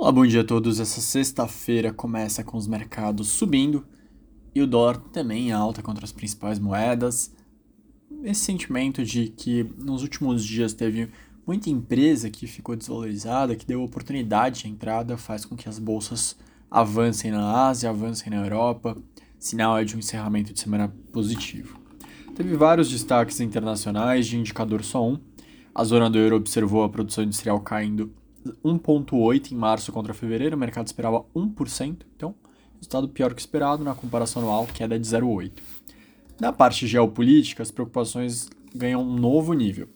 Olá, bom dia a todos. Essa sexta-feira começa com os mercados subindo e o dólar também em alta contra as principais moedas. Esse sentimento de que nos últimos dias teve muita empresa que ficou desvalorizada, que deu oportunidade de entrada, faz com que as bolsas avancem na Ásia, avancem na Europa. Sinal é de um encerramento de semana positivo. Teve vários destaques internacionais, de indicador só um. A zona do euro observou a produção industrial caindo 1,8% em março contra fevereiro, o mercado esperava 1%, então resultado pior que esperado na comparação anual, queda de 0,8%. Na parte geopolítica, as preocupações ganham um novo nível.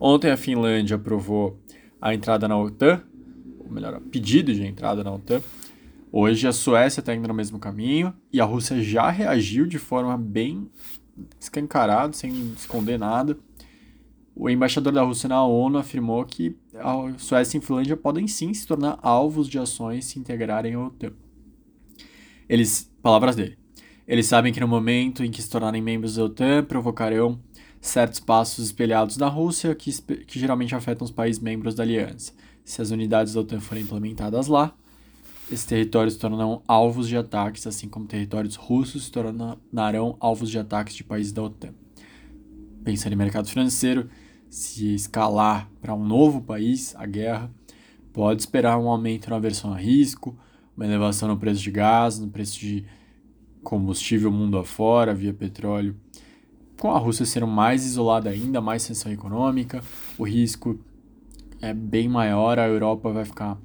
Ontem a Finlândia aprovou a entrada na OTAN, ou melhor, pedido de entrada na OTAN. Hoje a Suécia está indo no mesmo caminho e a Rússia já reagiu de forma bem escancarada, sem esconder nada o embaixador da Rússia na ONU afirmou que a Suécia e Finlândia podem sim se tornar alvos de ações se integrarem ao OTAN. Eles, palavras dele, eles sabem que no momento em que se tornarem membros da OTAN provocarão certos passos espelhados da Rússia que, que geralmente afetam os países membros da aliança. Se as unidades da OTAN forem implementadas lá, esses territórios se tornarão alvos de ataques, assim como territórios russos se tornarão alvos de ataques de países da OTAN. Pensando em mercado financeiro, se escalar para um novo país, a guerra, pode esperar um aumento na aversão a risco, uma elevação no preço de gás, no preço de combustível mundo afora, via petróleo. Com a Rússia sendo mais isolada ainda, mais tensão econômica, o risco é bem maior, a Europa vai ficar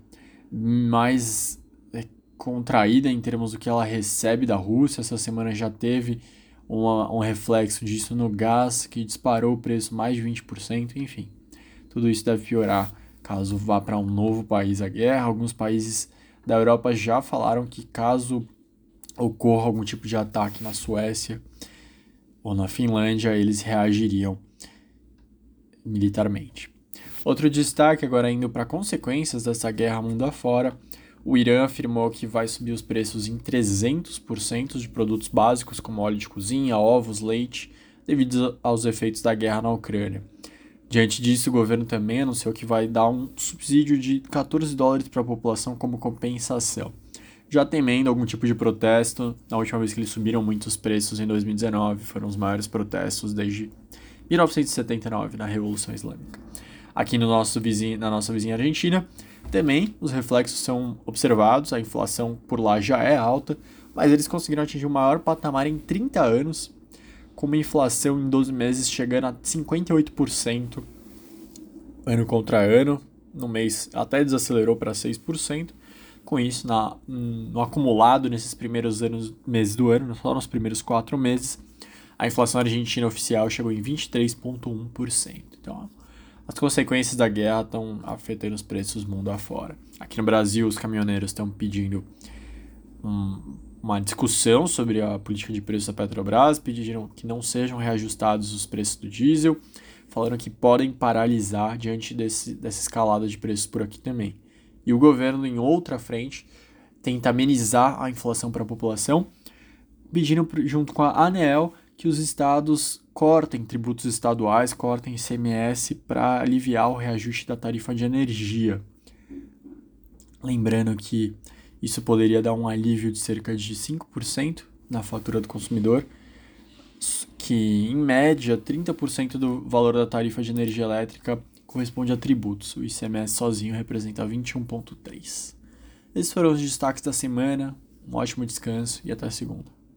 mais é, contraída em termos do que ela recebe da Rússia. Essa semana já teve uma, um reflexo disso no gás, que disparou o preço mais de 20%, enfim. Tudo isso deve piorar caso vá para um novo país a guerra. Alguns países da Europa já falaram que caso ocorra algum tipo de ataque na Suécia ou na Finlândia, eles reagiriam militarmente. Outro destaque, agora indo para consequências dessa guerra mundo afora, o Irã afirmou que vai subir os preços em 300% de produtos básicos como óleo de cozinha, ovos, leite, devido aos efeitos da guerra na Ucrânia. Diante disso, o governo também anunciou que vai dar um subsídio de 14 dólares para a população como compensação. Já temendo algum tipo de protesto, na última vez que eles subiram muitos preços em 2019, foram os maiores protestos desde 1979, na Revolução Islâmica. Aqui no nosso vizinho, na nossa vizinha Argentina, também os reflexos são observados, a inflação por lá já é alta, mas eles conseguiram atingir o maior patamar em 30 anos, com uma inflação em 12 meses chegando a 58% ano contra ano, no mês até desacelerou para 6%. Com isso, na, no acumulado nesses primeiros anos, meses do ano, só nos primeiros quatro meses, a inflação argentina oficial chegou em 23,1%. Então, as consequências da guerra estão afetando os preços mundo afora. Aqui no Brasil, os caminhoneiros estão pedindo um, uma discussão sobre a política de preços da Petrobras, pediram que não sejam reajustados os preços do diesel, falaram que podem paralisar diante desse, dessa escalada de preços por aqui também. E o governo, em outra frente, tenta amenizar a inflação para a população, pedindo junto com a ANEEL que os estados cortem tributos estaduais, cortem ICMS para aliviar o reajuste da tarifa de energia. Lembrando que isso poderia dar um alívio de cerca de 5% na fatura do consumidor, que em média 30% do valor da tarifa de energia elétrica corresponde a tributos. O ICMS sozinho representa 21,3%. Esses foram os destaques da semana. Um ótimo descanso e até segunda.